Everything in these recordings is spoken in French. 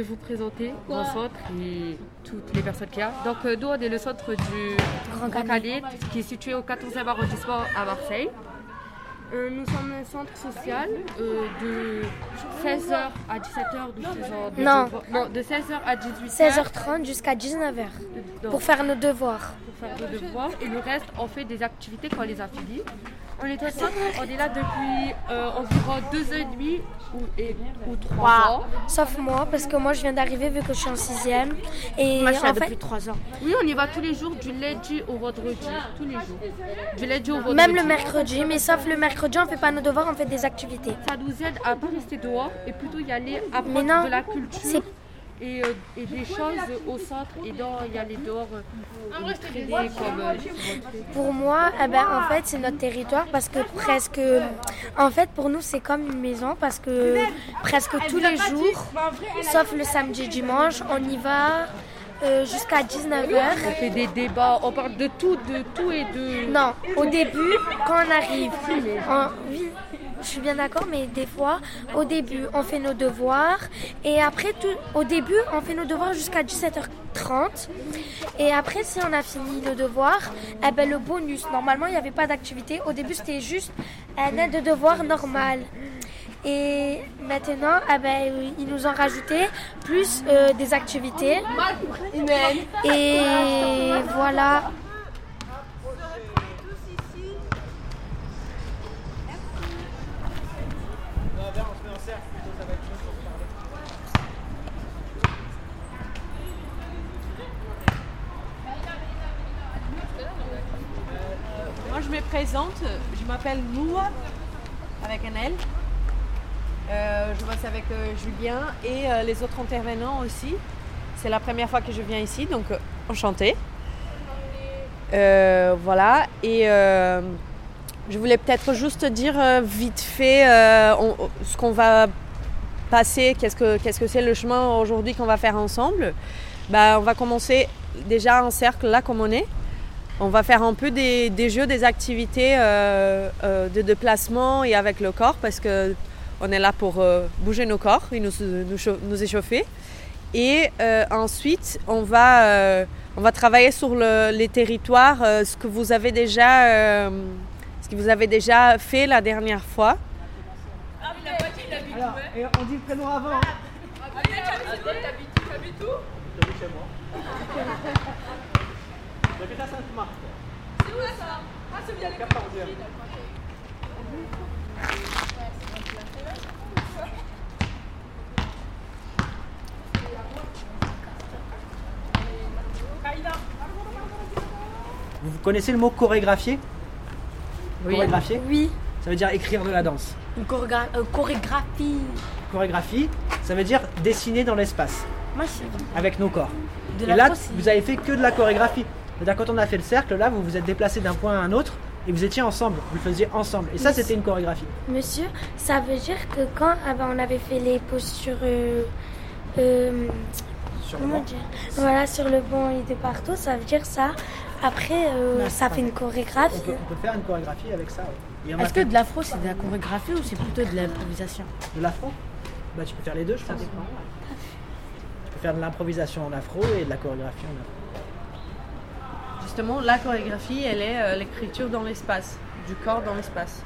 vais vous présenter mon centre et toutes les personnes qu'il y a. Donc, euh, nous, on est le centre du Grand Calais, qui est situé au 14e arrondissement à Marseille. Euh, nous sommes un centre social euh, de 16h à 17h. Nous faisons des Non. non, de 16h à 18h. 16h30 jusqu'à 19h Donc, pour faire nos devoirs. pour faire nos devoirs. Et le reste, on fait des activités quand on les a finis. On est au centre, on est là depuis euh, environ deux ans et demi ou, et, ou trois ans. Sauf moi, parce que moi je viens d'arriver vu que je suis en sixième. Et Moi, je suis là en fait, depuis 3 ans. Oui, on y va tous les jours, du lundi au vendredi. Tous les jours. Du lundi au vendredi. même le mercredi, mais sauf le mercredi, on fait pas nos devoirs, on fait des activités. Ça nous aide à pas rester dehors et plutôt y aller apprendre non, de la culture et, euh, et des choses au centre et dans y aller dehors euh, traîner comme euh, Pour moi, eh ben, en fait, c'est notre territoire parce que presque. En fait, pour nous, c'est comme une maison parce que presque tous les jours, sauf le samedi et dimanche, on y va euh, jusqu'à 19h. on fait des débats, on parle de tout, de tout et de. Non, au début, quand on arrive, on- oui, je suis bien d'accord, mais des fois, au début, on fait nos devoirs et après, tout, au début, on fait nos devoirs jusqu'à 17h30 et après, si on a fini nos devoirs, eh ben, le bonus, normalement, il n'y avait pas d'activité. Au début, c'était juste un aide de devoir normal. Et maintenant, eh ben, ils nous ont rajouté plus euh, des activités. Et voilà. Moi, je me présente. Je m'appelle Noua, avec un L. Euh, je bosse avec euh, Julien et euh, les autres intervenants aussi. C'est la première fois que je viens ici, donc enchantée. Voilà. Et je voulais peut-être juste dire vite fait ce qu'on va passer, qu'est-ce que c'est le chemin aujourd'hui qu'on va faire ensemble. Bah, on va commencer déjà en cercle là comme on est. On va faire un peu des, jeux, des activités de déplacement et avec le corps parce que on est là pour euh, bouger nos corps et nous, nous, chau- nous échauffer. Et euh, ensuite, on va, euh, on va travailler sur le- les territoires, euh, ce que vous avez déjà, euh, ce que vous avez déjà fait la dernière fois. Alors, et on dit le prénom avant. hein. J'habite à Sainte-Marthe. C'est où ça? Ah, c'est bien les Vous connaissez le mot chorégraphier Chorégraphier Oui. Ça veut dire écrire de la danse. Une chorégra- euh, chorégraphie. Chorégraphie, ça veut dire dessiner dans l'espace avec nos corps. de Et là, vous avez fait que de la chorégraphie. C'est-à-dire quand on a fait le cercle, là, vous vous êtes déplacé d'un point à un autre et vous étiez ensemble. Vous le faisiez ensemble. Et ça, c'était une chorégraphie. Monsieur, ça veut dire que quand ah ben, on avait fait les postures. euh, euh, Sur le banc. dire Voilà, sur le banc et de partout, ça veut dire ça. Après, euh, ça fait une On chorégraphie. peut, on peut faire une chorégraphie avec ça. ouais. On Est-ce que de l'afro, c'est de la chorégraphie ou c'est plutôt de l'improvisation de l'afro Bah, tu peux faire les deux, je pense. Tu peux faire de l'improvisation en afro et de la chorégraphie en afro. Justement, la chorégraphie, elle est euh, l'écriture dans l'espace, du corps dans l'espace.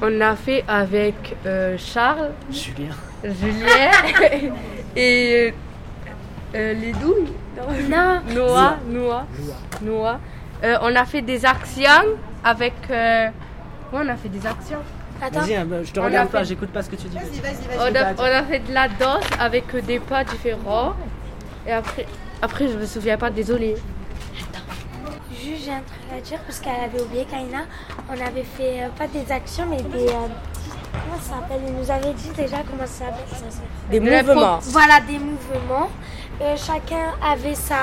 On a fait avec euh, Charles, Julien. Julien et euh, les douilles. Non, Noah, Noah, Noah. Euh, on a fait des actions avec. euh, ouais, on a fait des actions. Attends. Vas-y, hein, je te On regarde pas, fait- j'écoute pas ce que tu dis. Vas-y, On a, on a fait de la danse avec euh, des pas différents. Et après, après je me souviens pas, désolée. Juste, j'ai un truc à dire parce qu'elle avait oublié, Kaina. On avait fait euh, pas des actions, mais des. euh, comment ça s'appelle? Il nous avait dit déjà comment ça s'appelle. Des mouvements. Voilà, des mouvements. Euh, chacun avait sa.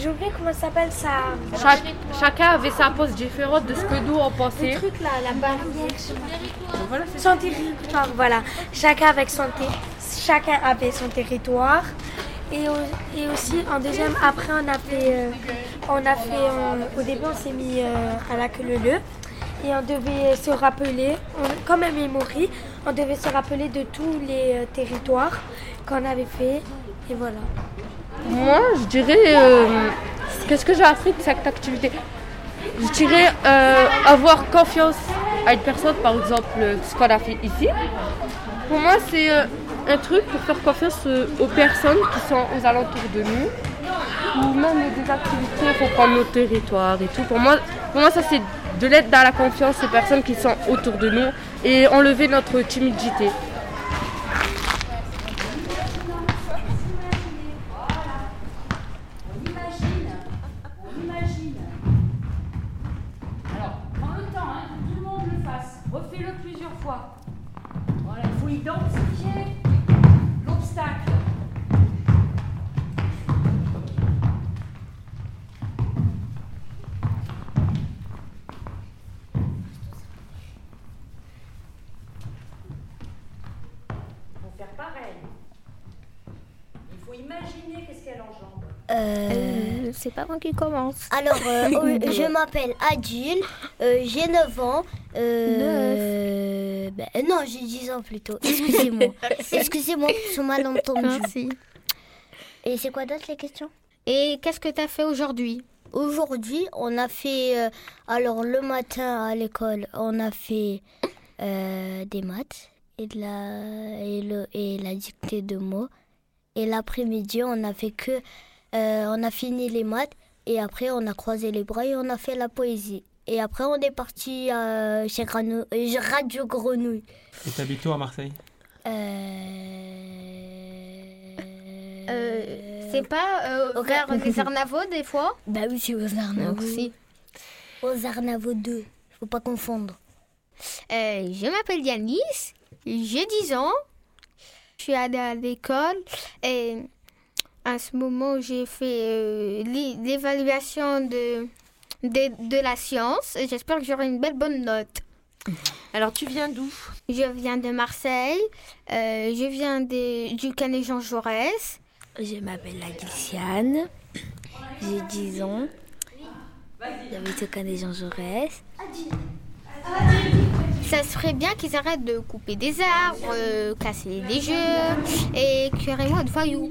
J'ai oublié comment ça s'appelle ça. Chacun avait sa pose différente de ce que nous on Le pensait. truc là, la barrière. Voilà, Son territoire, voilà. Chacun avec son chacun avait son territoire. Et, au- et aussi en deuxième, après on a fait, euh, on a fait euh, au début on s'est mis euh, à la queue leu et on devait se rappeler, on- comme un memory, on devait se rappeler de tous les euh, territoires qu'on avait fait et voilà. Moi, je dirais. euh, Qu'est-ce que j'ai appris de cette activité? Je dirais euh, avoir confiance à une personne, par exemple, ce qu'on a fait ici. Pour moi, c'est euh, un truc pour faire confiance aux personnes qui sont aux alentours de nous. Ou même des activités pour prendre nos territoires et tout. Pour moi, pour moi ça, c'est de l'aide dans la confiance aux personnes qui sont autour de nous et enlever notre timidité. C'est pas moi qui commence. alors, euh, je m'appelle Adil, euh, j'ai 9 ans. Euh, ben, non, j'ai 10 ans plutôt. Excusez-moi. Excusez-moi pour ce malentendu. Merci. Et c'est quoi d'autre les questions? Et qu'est-ce que tu as fait aujourd'hui? Aujourd'hui, on a fait. euh, alors, le matin à l'école, on a fait des maths et, de la, et, le, et la dictée de mots. Et l'après-midi, on a fait que. Euh, on a fini les maths et après, on a croisé les bras et on a fait la poésie. Et après, on est parti euh, chez Grano- euh, Radio Grenouille. Et t'habites où à Marseille? Euh... C'est pas euh, vers les Arnavaux des fois? Bah oui, c'est aux Arnavaux. Merci. Aux Arnavaux 2. Faut pas confondre. Euh, je m'appelle Yanis, j'ai 10 ans, je suis allée à l'école et à ce moment j'ai fait euh, l'é- l'évaluation de, de, de la science et j'espère que j'aurai une belle bonne note. Alors tu viens d'où? Je viens de Marseille, euh, je viens de, du Canet Jean Jaurès. Je m'appelle Agliciane, j'ai 10 ans, j'habite au Canet Jean Jaurès. Ça serait bien qu'ils arrêtent de couper des arbres, euh, casser les jeux et carrément de voyous.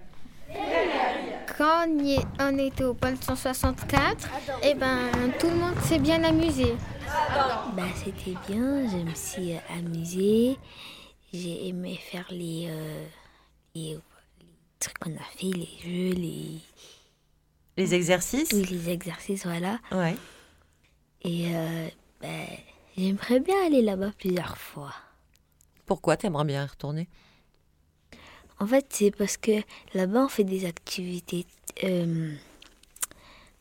Quand on, y est- on était au pôle 164, eh ben, tout le monde s'est bien amusé. Bah, c'était bien, je me suis euh, amusée, j'ai aimé faire les, euh, les, les trucs qu'on a fait, les jeux, les, Les exercices? Oui, les exercices, voilà. Ouais. Et euh, bah, j'aimerais bien aller là-bas plusieurs fois. Pourquoi t'aimerais bien y retourner? En fait, c'est parce que là-bas, on fait des activités. euh,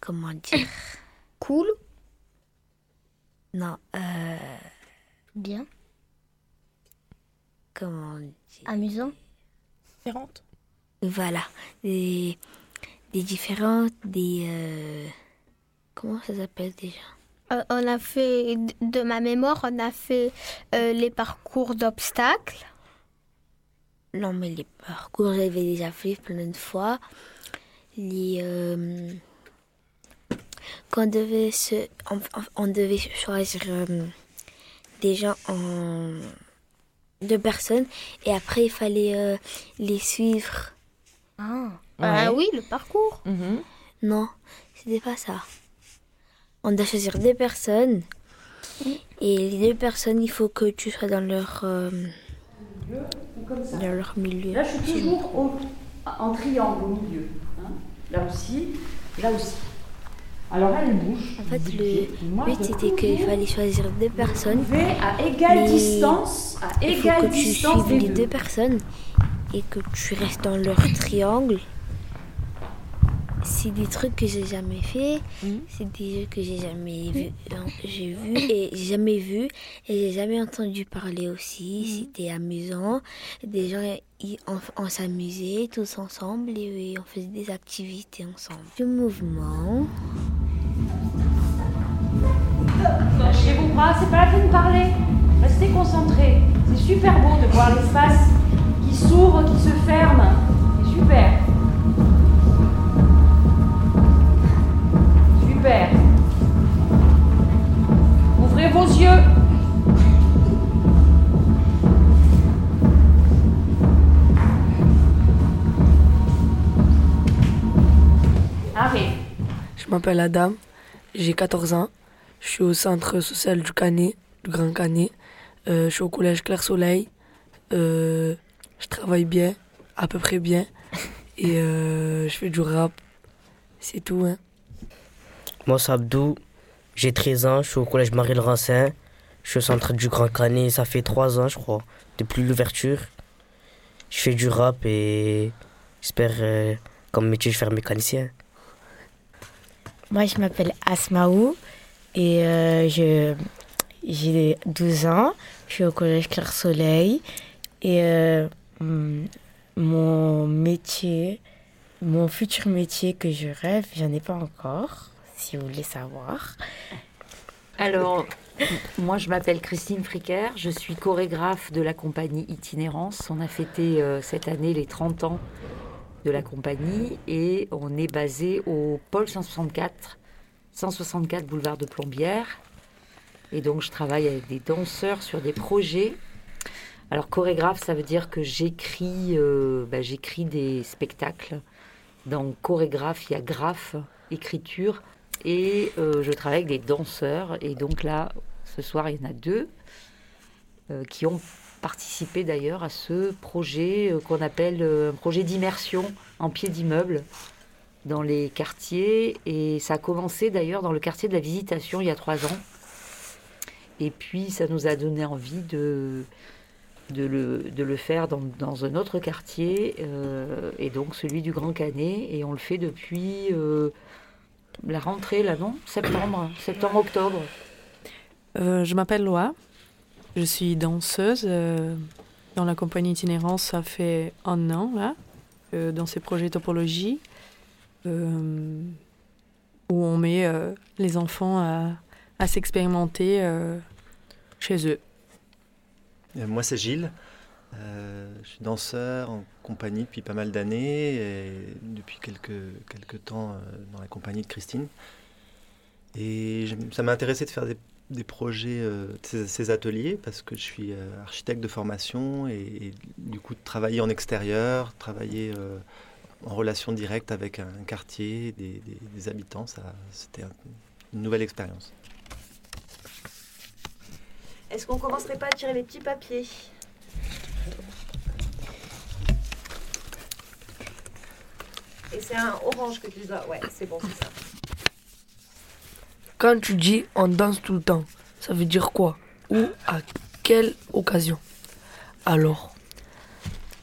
comment dire? Cool. Non, euh, Bien. comment dire? Amusant. Différente. Voilà, des, des différentes, des. euh, comment ça s'appelle déjà? Euh, on a fait, de- de ma mémoire, on a fait euh, les parcours d'obstacles. Non, mais les parcours, j'avais déjà fait plein de fois. Les. euh, qu'on devait se. On, devait choisir euh, des gens en. deux personnes. Et après, il fallait euh, les suivre. Ah. Ah oui, le parcours. Mhm. Non, c'était pas ça. On doit choisir deux personnes. Et les deux personnes, il faut que tu sois dans leur. Dans leur milieu. Là, je suis toujours au- en triangle au milieu. hein. Là aussi, là aussi. Alors, elle bouge. En fait, le but c'était qu'il fallait choisir deux personnes. à égale distance, à Il faut égale que tu distance suives les deux. deux personnes et que tu restes dans leur triangle. C'est des trucs que j'ai jamais fait. Mhm. C'est des jeux que j'ai jamais vu, euh, j'ai vu et j'ai jamais vu et j'ai jamais entendu parler aussi. C'était amusant. Des gens ils, on, on s'amusait tous ensemble et, on faisait des activités ensemble. Du mouvement. Lâchez vos bras, c'est pas la peine de parler. Restez concentrés. C'est super beau de voir l'espace qui s'ouvre, qui se Je m'appelle Adam, j'ai 14 ans, je suis au centre social du Canet, du Grand Canet, Euh, je suis au collège Claire Soleil, Euh, je travaille bien, à peu près bien, et euh, je fais du rap, c'est tout. Hein. Moi, c'est Abdou, j'ai 13 ans, je suis au collège Marie-le-Rancin, je suis au centre du Grand Canet, ça fait 3 ans, je crois, depuis l'ouverture. Je fais du rap et j'espère, comme métier, je vais faire mécanicien. Moi, je m'appelle Asmaou et euh, j'ai 12 ans. Je suis au collège Claire Soleil et euh, mon métier, mon futur métier que je rêve, j'en ai pas encore, si vous voulez savoir. Alors, moi, je m'appelle Christine Fricker, je suis chorégraphe de la compagnie Itinérance. On a fêté euh, cette année les 30 ans de la compagnie et on est basé au pôle 164, 164 boulevard de Plombières. Et donc, je travaille avec des danseurs sur des projets. Alors, chorégraphe, ça veut dire que j'écris euh, bah, j'écris des spectacles. Dans chorégraphe, il y a graphe, écriture. Et euh, je travaille avec des danseurs. Et donc là, ce soir, il y en a deux euh, qui ont participé d'ailleurs à ce projet euh, qu'on appelle euh, un projet d'immersion en pied d'immeuble dans les quartiers. Et ça a commencé d'ailleurs dans le quartier de la Visitation il y a trois ans. Et puis ça nous a donné envie de, de, le, de le faire dans, dans un autre quartier, euh, et donc celui du Grand Canet. Et on le fait depuis la rentrée, là, non? Septembre, septembre-octobre. Je m'appelle Loa. Je suis danseuse euh, dans la compagnie Itinérance. Ça fait un an, là, euh, dans ces projets topologie, euh, où on met les enfants à, s'expérimenter chez eux. Moi, c'est Gilles. Je suis danseur en compagnie depuis pas mal d'années et depuis quelques, quelques temps dans la compagnie de Christine. Et ça m'a intéressé de faire des, des projets, euh, ces, ateliers, parce que je suis euh, architecte de formation et, du coup travailler en extérieur, travailler euh, en relation directe avec un, quartier, des, des- des habitants, c'était un- une nouvelle expérience. Est-ce qu'on commencerait pas à tirer les petits papiers? Et c'est un orange que tu dois. Ouais, c'est bon, c'est ça. Quand tu dis on danse tout le temps, ça veut dire quoi Ou à quelle occasion Alors,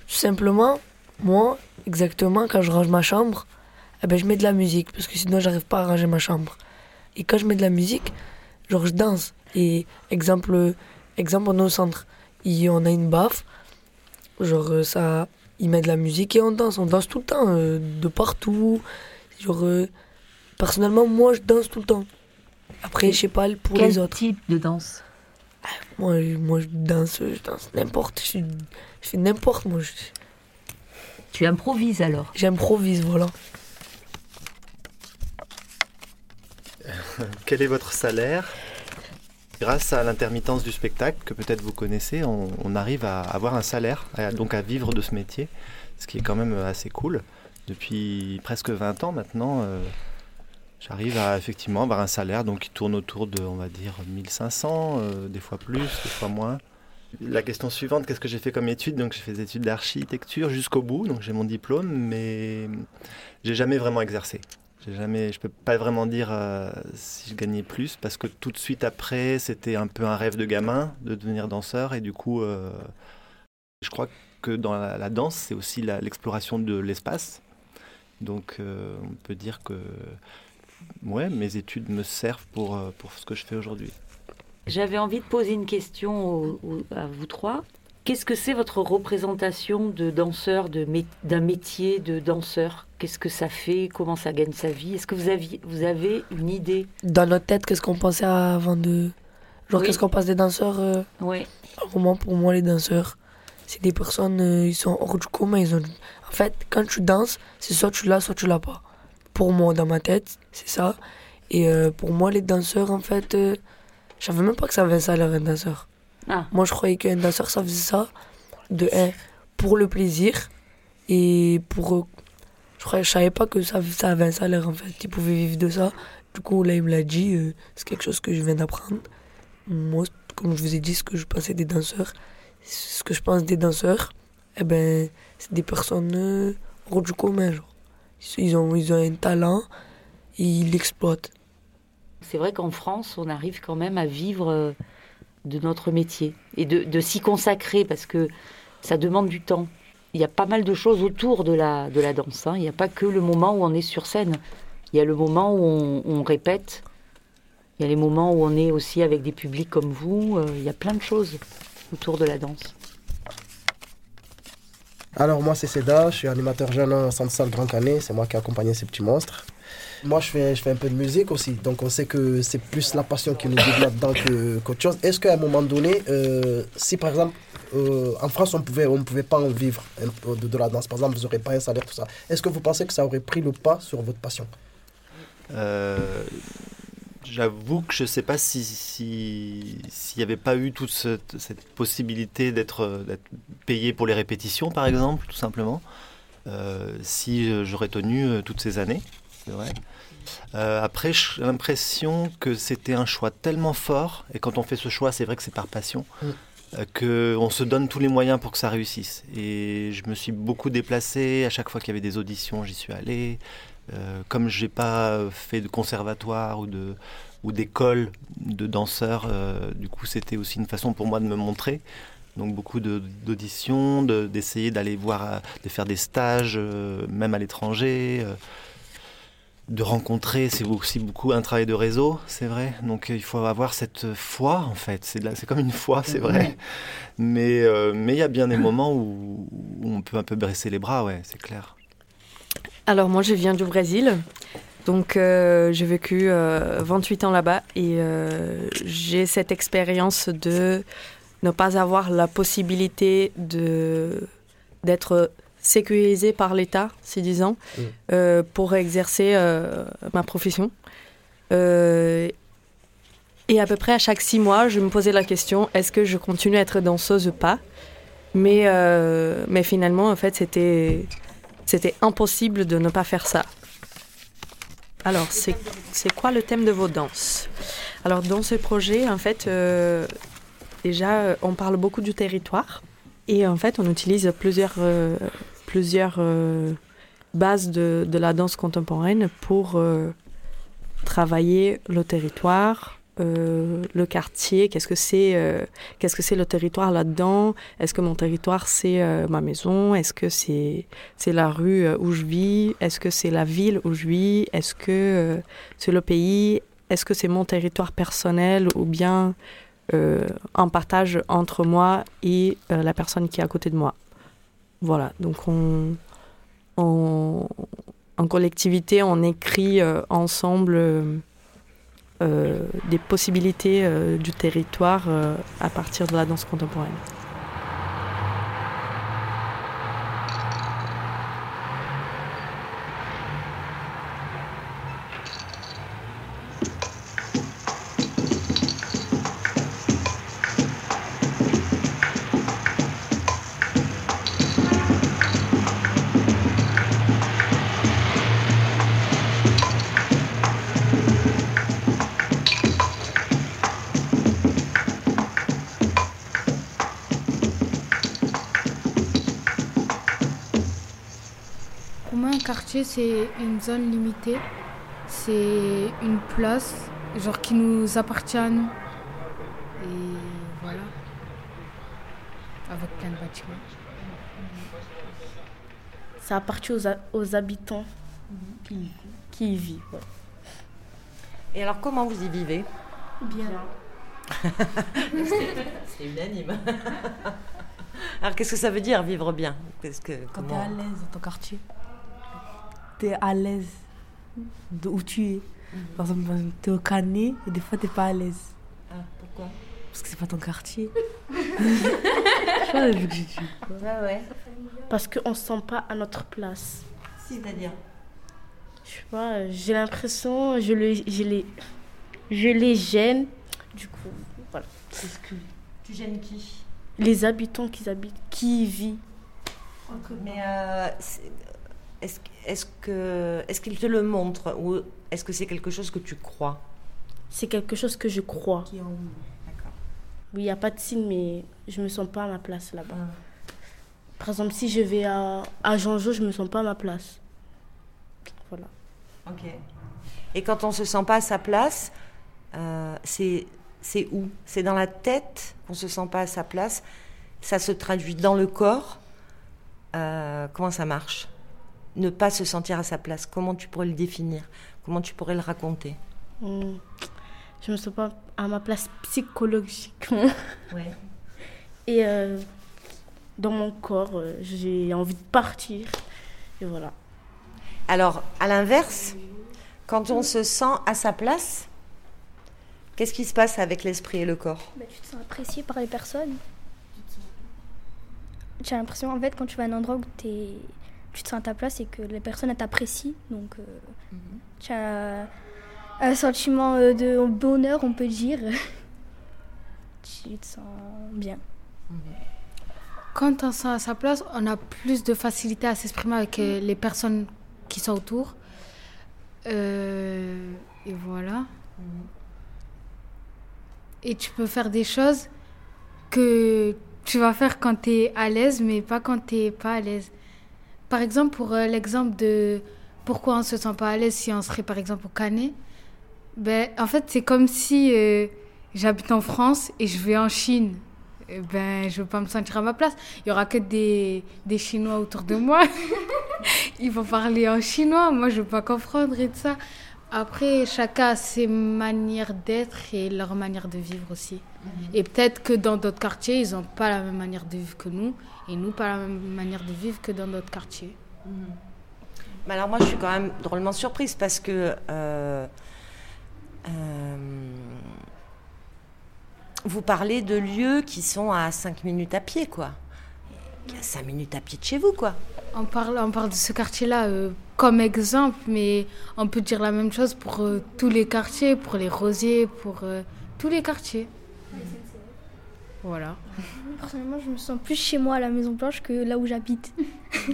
simplement, moi, exactement, quand je range ma chambre, eh ben, je mets de la musique, parce que sinon, j'arrive pas à ranger ma chambre. Et quand je mets de la musique, genre, je danse. Et exemple, exemple on est au centre, et on a une baffe, genre, euh, ça, il met de la musique et on danse. On danse tout le temps, euh, de partout. Genre, euh, personnellement, moi, je danse tout le temps. Après, je sais pas pour Quel les autres. type de danse Moi, je- moi, je danse, je danse n'importe. Je, fais n'importe, moi. je- Tu improvises alors J'improvise, voilà. Quel est votre salaire? Grâce à l'intermittence du spectacle, que peut-être vous connaissez, on, on arrive à avoir un salaire, à- donc à vivre de ce métier, ce qui est quand même assez cool. Depuis presque 20 ans maintenant, euh, j'arrive à effectivement avoir un salaire donc, qui tourne autour de, on va dire, 1500, euh, des fois plus, des fois moins. La question suivante, qu'est-ce que j'ai fait comme études? Donc j'ai fait des études d'architecture jusqu'au bout, donc j'ai mon diplôme, mais j'ai jamais vraiment exercé. J'ai jamais, je peux pas vraiment dire euh, si je gagnais plus parce que tout de suite après, c'était un peu un rêve de gamin de devenir danseur et du coup, euh, je crois que dans la, la danse, c'est aussi l'exploration de l'espace Donc on peut dire que ouais, mes études me servent pour, euh, pour ce que je fais aujourd'hui. J'avais envie de poser une question au- au- à vous trois. Qu'est-ce que c'est votre représentation de danseur, de mé- d'un métier de danseur? Qu'est-ce que ça fait? Comment ça gagne sa vie? Est-ce que vous, aviez, vous avez une idée? Dans notre tête, qu'est-ce qu'on pensait avant de. Genre, Oui. qu'est-ce qu'on pense des danseurs euh, Oui. Vraiment, pour moi, les danseurs, c'est des personnes, euh, ils sont hors du commun. Ils ont... En fait, quand tu danses, c'est soit tu l'as, soit tu l'as pas. Pour moi, dans ma tête, c'est ça. Et euh, pour moi, les danseurs, en fait, euh, je savais même pas que ça avait un salaire, un danseur. Ah. Moi, je croyais qu'un danseur, ça faisait ça, de un, pour le plaisir, et pour. euh, je, croyais, je savais pas que ça, ça avait un salaire, en fait. Ils pouvaient vivre de ça. Du coup, là, il me l'a dit, euh, c'est quelque chose que je viens d'apprendre. Moi, comme je vous ai dit, ce que je pensais des danseurs, ce que je pense des danseurs, eh ben, c'est des personnes hors du commun, genre. Ils ont, ils ont un talent, et ils l'exploitent. C'est vrai qu'en France, on arrive quand même à vivre euh, de notre métier et de, de s'y consacrer parce que ça demande du temps. Il y a pas mal de choses autour de la, de la danse. hein. Il n'y a pas que le moment où on est sur scène. Il y a le moment où on, on répète. Il y a les moments où on est aussi avec des publics comme vous. Euh, Il y a plein de choses autour de la danse. Alors moi c'est Seda, je suis animateur jeune au Centre Salle Grand Canet, c'est moi qui ai accompagné ces petits monstres. Moi je fais, je fais un peu de musique aussi, donc on sait que c'est plus la passion qui nous guide là-dedans qu'autre chose. Est-ce qu'à un moment donné, euh, si par exemple euh, en France on pouvait, on pouvait pas en vivre peu de, de la danse, par exemple vous n'aurez pas un salaire, tout ça, est-ce que vous pensez que ça aurait pris le pas sur votre passion? Euh, J'avoue que je ne sais pas si si- s'il n'y avait pas eu toute cette, cette possibilité d'être payé pour les répétitions, par exemple, tout simplement, euh, si j'aurais tenu euh, toutes ces années, c'est vrai. Euh, après, j'ai l'impression que c'était un choix tellement fort, et quand on fait ce choix, c'est vrai que c'est par passion, Mm. euh, qu'on se donne tous les moyens pour que ça réussisse. Et je me suis beaucoup déplacé, à chaque fois qu'il y avait des auditions, j'y suis allé. Euh, comme j'ai pas fait de conservatoire ou de ou d'école de danseurs, euh, du coup c'était aussi une façon pour moi de me montrer. Donc beaucoup d'auditions, de- d'essayer d'aller voir, de faire des stages, euh, même à l'étranger, euh, de rencontrer. C'est aussi beaucoup un travail de réseau, c'est vrai. Donc il faut avoir cette foi en fait. C'est comme une foi, c'est vrai. Mais mais il y a bien des moments où, où on peut un peu baisser les bras, ouais, c'est clair. Alors moi je viens du Brésil, donc euh, j'ai vécu euh, 28 ans là-bas et euh, j'ai cette expérience de ne pas avoir la possibilité de d'être sécurisé par l'État, si disons, Mm. euh, pour exercer euh, ma profession. Euh, et à peu près à chaque six mois, je me posais la question est-ce que je continue à être danseuse ou pas? Mais, euh, mais finalement, en fait, c'était c'était impossible de ne pas faire ça. Alors, c'est quoi le thème de vos danses? Alors, dans ce projet, en fait, euh, déjà, on parle beaucoup du territoire. Et en fait, on utilise plusieurs, euh, plusieurs euh, bases de, de la danse contemporaine pour travailler le territoire, euh, le quartier, qu'est-ce que c'est euh, qu'est-ce que c'est le territoire là-dedans? Est-ce que mon territoire c'est euh, ma maison? Est-ce que c'est c'est la rue où je vis? Est-ce que c'est la ville où je vis? Est-ce que c'est le pays? Est-ce que c'est mon territoire personnel ou bien un partage entre moi et la personne qui est à côté de moi? Voilà, donc on, on- en collectivité, on écrit ensemble des possibilités euh, du territoire euh, à partir de la danse contemporaine. C'est une zone limitée. C'est une place, genre, qui nous appartient à nous. Et voilà. Avec plein de bâtiments. Ça appartient aux, ha- aux habitants qui, qui y ouais. Et alors, comment vous y vivez? Bien. C'est unanime. alors, qu'est-ce que ça veut dire vivre bien? Qu'est-ce que Quand comment- t'es à l'aise dans ton quartier, t'es à l'aise de où tu es. Par exemple, t'es au Canet et des fois t'es pas à l'aise. Ah, pourquoi? Parce que c'est pas ton quartier. Je vois le que j'ai dit. Ouais, ouais. Parce qu'on se sent pas à notre place. C'est-à-dire? Je sais pas, j'ai l'impression, je, le, je, les, je les gêne. Du coup, voilà. Tu gênes qui? Les habitants qui habitent, qui y vivent. Mais euh, est-ce que est-ce qu'il te le montre ou est-ce que c'est quelque chose que tu crois? C'est quelque chose que je crois. Oui, il n'y a pas de signe, mais je me sens pas à ma place là-bas. Par exemple, si je vais à, à Jean-Jo, je me sens pas à ma place. Voilà. Ok. Et quand on se sent pas à sa place, euh, c'est c'est où? C'est dans la tête qu'on se sent pas à sa place? Ça se traduit dans le corps? Euh, comment ça marche? Ne pas se sentir à sa place. Comment tu pourrais le définir? Comment tu pourrais le raconter? Hmm. Je me sens pas à ma place psychologiquement. Ouais. Et euh, dans mon corps, euh, j'ai envie de partir. Et voilà. Alors, à l'inverse, quand on se sent à sa place, qu'est-ce qui se passe avec l'esprit et le corps? Bah, tu te sens apprécié par les personnes. Tu as l'impression, en fait, quand tu vas à un endroit où t'es- tu te sens à ta place et que les personnes t'apprécient, donc euh, tu as un sentiment euh, de bonheur, on peut dire. tu te sens bien. Quand on se sent à sa place, on a plus de facilité à s'exprimer avec euh, les personnes qui sont autour. Euh, et voilà. Et tu peux faire des choses que tu vas faire quand tu es à l'aise, mais pas quand tu n'es pas à l'aise. Par exemple, pour euh, l'exemple de pourquoi on ne se sent pas à l'aise si on serait par exemple au Canet, ben, en fait, c'est comme si euh, j'habite en France et je vais en Chine. Eh ben, je ne veux pas me sentir à ma place. Il y aura que des, des Chinois autour de moi. Ils vont parler en chinois. Moi, je ne veux pas comprendre et tout ça. Après, chacun a ses manières d'être et leur manière de vivre aussi. Et peut-être que dans d'autres quartiers, ils n'ont pas la même manière de vivre que nous. Et nous, pas la même manière de vivre que dans d'autres quartiers. Mais alors moi, je suis quand même drôlement surprise parce que euh, euh, vous parlez de lieux qui sont à 5 minutes à pied, quoi. À 5 minutes à pied de chez vous, quoi. On parle, on parle de ce quartier-là euh, comme exemple, mais on peut dire la même chose pour euh, tous les quartiers, pour les rosiers, pour euh, tous les quartiers. Voilà. Personnellement, je me sens plus chez moi à la Maison Blanche que là où j'habite.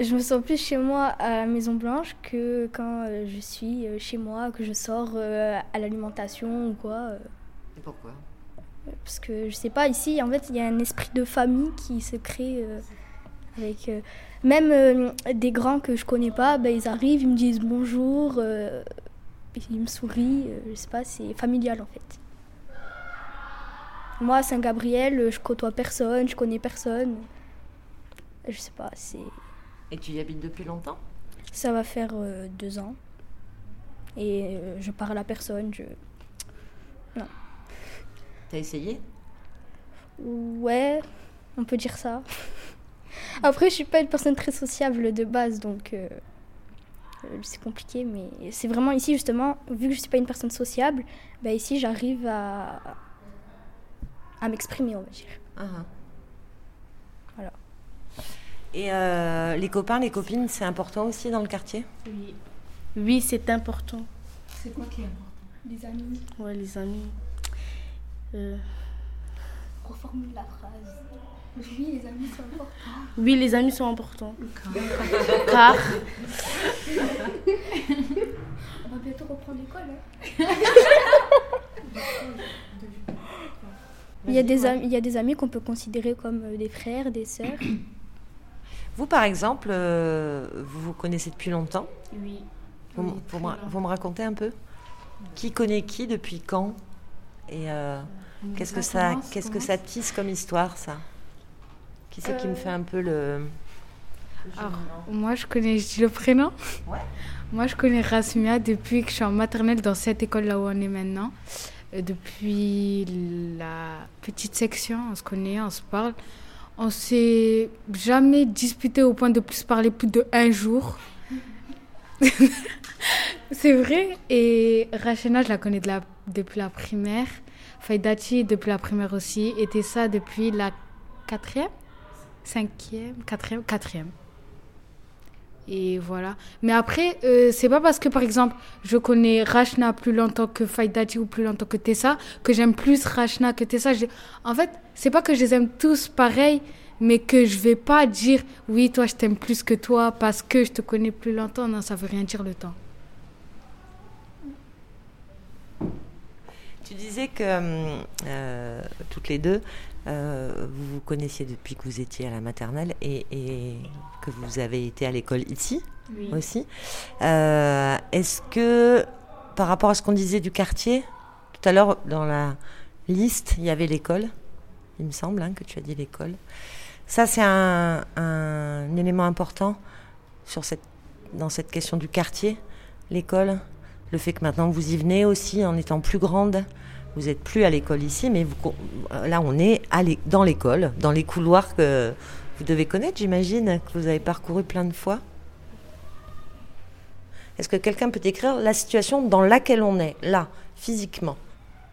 je me sens plus chez moi à la Maison Blanche que quand je suis chez moi, que je sors euh, à l'alimentation ou quoi. Et pourquoi? Parce que je sais pas, ici en fait il y a un esprit de famille qui se crée euh, avec. euh, même euh, des grands que je connais pas, ben, ils arrivent, ils me disent bonjour, ils me sourient, je sais pas, c'est familial en fait. Moi, à Saint-Gabriel, je côtoie personne, je connais personne. Je sais pas, c'est. Et tu y habites depuis longtemps? Ça va faire deux ans. Et je parle à personne, je. Non. T'as essayé? Ouais, on peut dire ça. Après, je suis pas une personne très sociable de base, donc euh, euh, c'est compliqué. Mais c'est vraiment ici, justement, vu que je suis pas une personne sociable, bah ici, j'arrive à, à m'exprimer, on va dire. Ah, ah. Voilà. Et euh, les copains, les copines, c'est important aussi dans le quartier? Oui. Oui, c'est important. C'est quoi qui est important? Les amis. Ouais, les amis. Euh, Reformule la phrase. Oui, les amis sont importants. oui, les amis sont importants. Car On va bientôt reprendre l'école. hein. Il y, a des amis, il y a des amis qu'on peut considérer comme euh, des frères, des sœurs. Vous, par exemple, euh, vous vous connaissez depuis longtemps? Oui. Vous, me, vous me racontez un peu? Qui connaît qui depuis quand? Et euh, qu'est-ce que Ça qu'est-ce que ça tisse comme histoire, ça? Qui c'est qui me Euh. fait un peu le Alors, moi, je connais, je dis le prénom Ouais. Moi, je connais Rasmia depuis que je suis en maternelle dans cette école là où on est maintenant. Euh, depuis la petite section, on se connaît, on se parle. On s'est jamais disputé au point de plus parler plus de un jour. C'est vrai. Et Rachena, je la connais de la- depuis la primaire. Faïdati depuis la primaire aussi. Et Tessa depuis la quatrième? Cinquième Quatrième Quatrième. Et voilà. Mais après, euh, c'est pas parce que, par exemple, je connais Rachna plus longtemps que Faïdati ou plus longtemps que Tessa que j'aime plus Rachna que Tessa. En fait, c'est pas que je les aime tous pareil, mais que je vais pas dire oui, toi, je t'aime plus que toi parce que je te connais plus longtemps. Non, ça veut rien dire le temps. Tu disais que hum, euh, toutes les deux, euh, vous vous connaissiez depuis que vous étiez à la maternelle et, et que vous avez été à l'école ici Oui. aussi. Euh, Est-ce que, par rapport à ce qu'on disait du quartier, tout à l'heure dans la liste, il y avait l'école, il me semble hein, que tu as dit l'école. Ça, c'est un, un élément important sur cette, dans cette question du quartier, l'école. Le fait que maintenant vous y venez aussi en étant plus grande. Vous n'êtes plus à l'école ici, mais là, on est dans l'école, dans les couloirs que vous devez connaître, j'imagine, que vous avez parcouru plein de fois. Est-ce que quelqu'un peut décrire la situation dans laquelle on est, là, physiquement?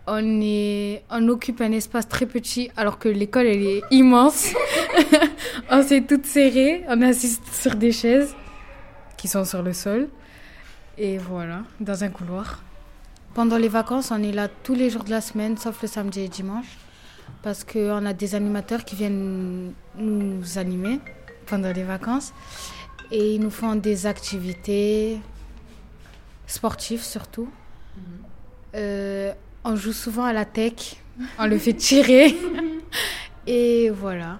On, est, on occupe un espace très petit alors que l'école elle est immense. on s'est toutes serrées, on est assis sur des chaises qui sont sur le sol. Et voilà, dans un couloir. Pendant les vacances, on est là tous les jours de la semaine, sauf le samedi et dimanche. Parce qu'on a des animateurs qui viennent nous animer pendant les vacances. Et ils nous font des activités sportives surtout. Euh, on joue souvent à la tech, on le fait tirer. Et voilà.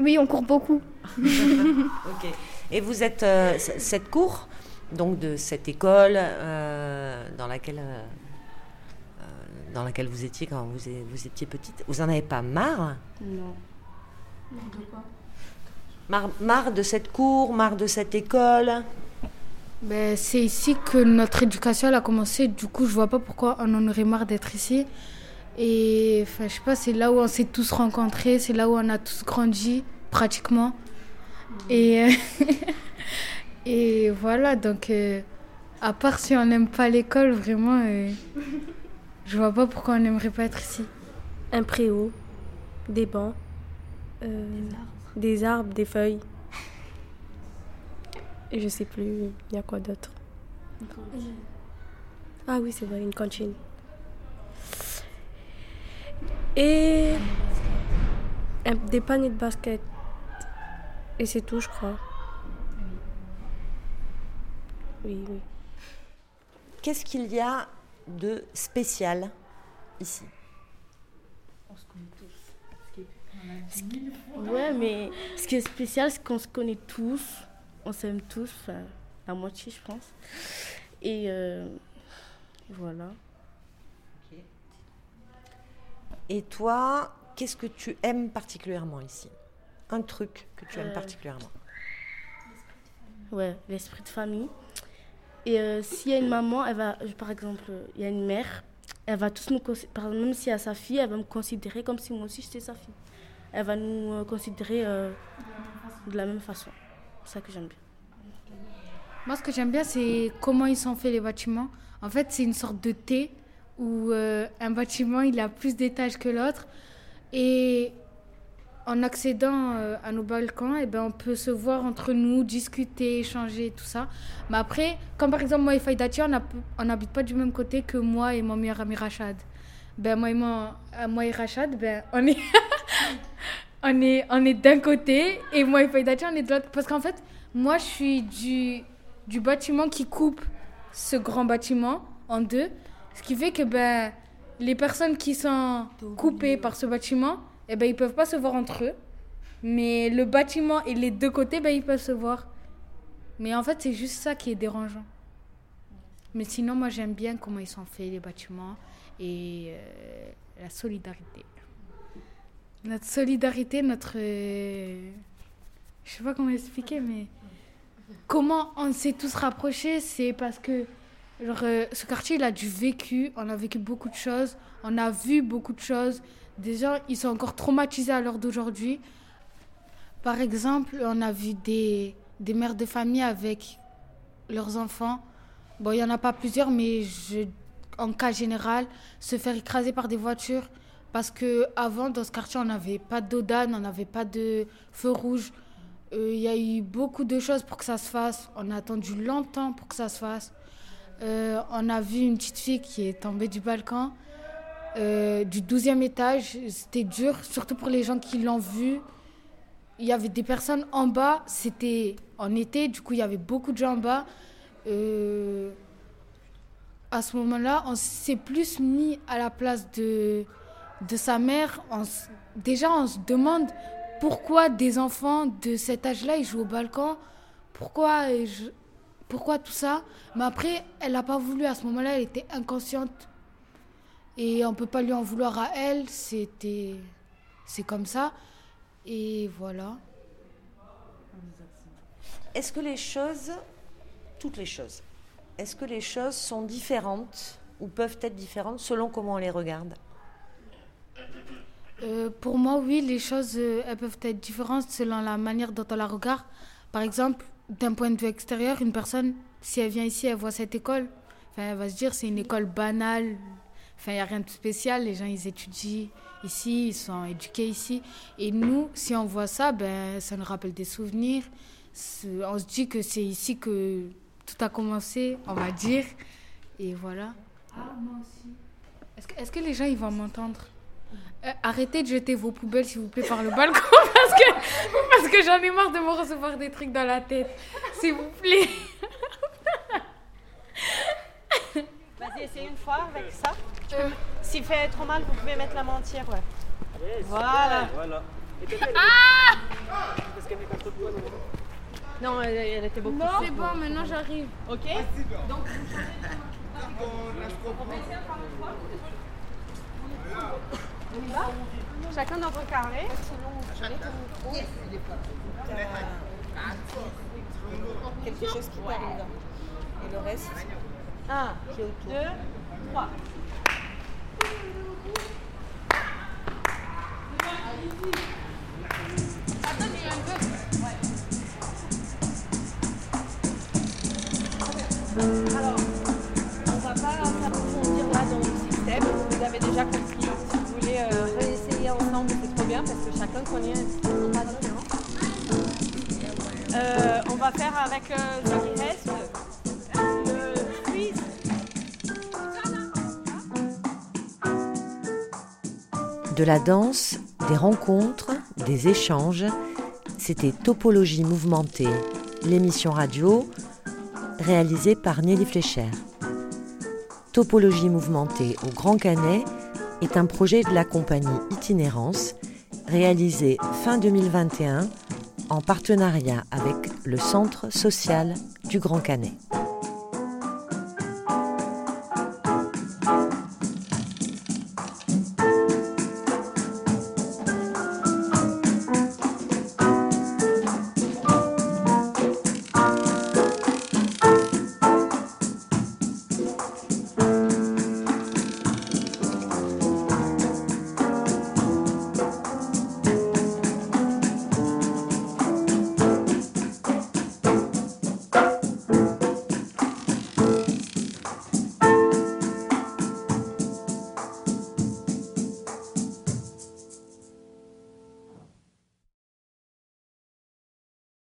Oui, on court beaucoup. Ok. Et vous êtes euh, cette cour, donc de cette école euh, dans laquelle euh, euh, dans laquelle vous étiez quand vous, étiez petite. Vous en avez pas marre? Non. Marre, marre de cette cour, marre de cette école? Ben, c'est ici que notre éducation elle a commencé. Du coup, je vois pas pourquoi on en aurait marre d'être ici. Et enfin, je sais pas, c'est là où on s'est tous rencontrés, c'est là où on a tous grandi, pratiquement. Et, euh, et voilà, donc, euh, à part si on n'aime pas l'école, vraiment, euh, je vois pas pourquoi on n'aimerait pas être ici. Un préau, des bancs, euh, des arbres, des feuilles. Et je sais plus, il y a quoi d'autre Ah oui, c'est vrai, une cantine. Et des paniers de basket. Et c'est tout, je crois. Oui, oui. Qu'est-ce qu'il y a de spécial ici? Ouais, mais ce qui est spécial, c'est qu'on se connaît tous. On s'aime tous, enfin, la moitié, je pense. Et euh, voilà. Et toi, qu'est-ce que tu aimes particulièrement ici? Un truc que tu aimes Euh, particulièrement? Ouais, l'esprit de famille. Et euh, s'il y a une maman, elle va, par exemple, il y a une mère, elle va tous nous par même s'il y a sa fille, elle va me considérer comme si moi aussi j'étais sa fille. Elle va nous euh, considérer euh, de la même façon. C'est ça que j'aime bien. Moi, ce que j'aime bien, c'est comment ils sont faits les bâtiments. En fait, c'est une sorte de T où euh, un bâtiment, il a plus d'étages que l'autre. Et en accédant euh, à nos balcons, eh ben, on peut se voir entre nous, discuter, échanger, tout ça. Mais après, comme par exemple moi et Faïdati, on n'habite pas du même côté que moi et mon meilleur ami Rachad. Ben, moi, et mon- euh, moi et Rachad, ben, on est, on est, on est d'un côté et moi et Faïdati, on est de l'autre. Parce qu'en fait, moi, je suis du, du bâtiment qui coupe ce grand bâtiment en deux. Ce qui fait que ben, les personnes qui sont coupées par ce bâtiment, eh ben, ils peuvent pas se voir entre eux. Mais le bâtiment et les deux côtés, ben, ils peuvent se voir. Mais en fait, c'est juste ça qui est dérangeant. Mais sinon, moi, j'aime bien comment ils sont faits, les bâtiments, et euh, la solidarité. Notre solidarité, notre, euh, je sais pas comment expliquer, mais comment on s'est tous rapprochés, c'est parce que euh, ce quartier, il a du vécu, on a vécu beaucoup de choses, on a vu beaucoup de choses. Des gens, ils sont encore traumatisés à l'heure d'aujourd'hui. Par exemple, on a vu des, des mères de famille avec leurs enfants. Bon, il n'y en a pas plusieurs, mais en cas général, se faire écraser par des voitures. Parce que avant dans ce quartier, on n'avait pas d'eau d'âne, on n'avait pas de feu rouge. Euh, Il y a eu beaucoup de choses pour que ça se fasse. On a attendu longtemps pour que ça se fasse. Euh, on a vu une petite fille qui est tombée du balcon, euh, du 12e étage. C'était dur, surtout pour les gens qui l'ont vu. Il y avait des personnes en bas, c'était en été, du coup il y avait beaucoup de gens en bas. Euh, à ce moment-là, on s'est plus mis à la place de, de sa mère. Déjà, on se demande pourquoi des enfants de cet âge-là, ils jouent au balcon. Pourquoi, euh, pourquoi tout ça? Mais après, elle n'a pas voulu. À ce moment-là, elle était inconsciente. Et on ne peut pas lui en vouloir à elle. C'était, C'est comme ça. Et voilà. Est-ce que les choses, toutes les choses, est-ce que les choses sont différentes ou peuvent être différentes selon comment on les regarde? Euh, pour moi, oui, les choses euh, elles peuvent être différentes selon la manière dont on la regarde. Par exemple, d'un point de vue extérieur, une personne, si elle vient ici, elle voit cette école, enfin, elle va se dire c'est une école banale. Enfin, il n'y a rien de spécial. Les gens, ils étudient ici, ils sont éduqués ici. Et nous, si on voit ça, ben, ça nous rappelle des souvenirs. On se dit que c'est ici que tout a commencé, on va dire. Et voilà. Ah, moi aussi. Est-ce que, est-ce que les gens, ils vont m'entendre? Euh, arrêtez de jeter vos poubelles, s'il vous plaît, par le balcon, parce que, parce que j'en ai marre de me recevoir des trucs dans la tête. S'il vous plaît. Une fois avec ça. S'il fait trop mal, vous pouvez mettre la main entière. Ouais. Voilà. Voilà. Ah Parce qu'elle non elle, elle était beaucoup. Non, c'est bon, maintenant j'arrive. Ok. Donc, On y va Chacun dans votre carré. Quelque chose qui parle. Et le reste Un, deux, trois. Alors, on va pas s'approfondir là dans le système. Vous avez déjà compris. Si vous voulez euh, réessayer ensemble, c'est trop bien parce que chacun connaît un petit peu patron. Euh, on va faire avec euh, De la danse, des rencontres, des échanges, c'était Topologie mouvementée, l'émission radio réalisée par Nelly Flécher. Topologie mouvementée au Grand Canet est un projet de la compagnie Itinérance réalisé fin 2021 en partenariat avec le Centre social du Grand Canet.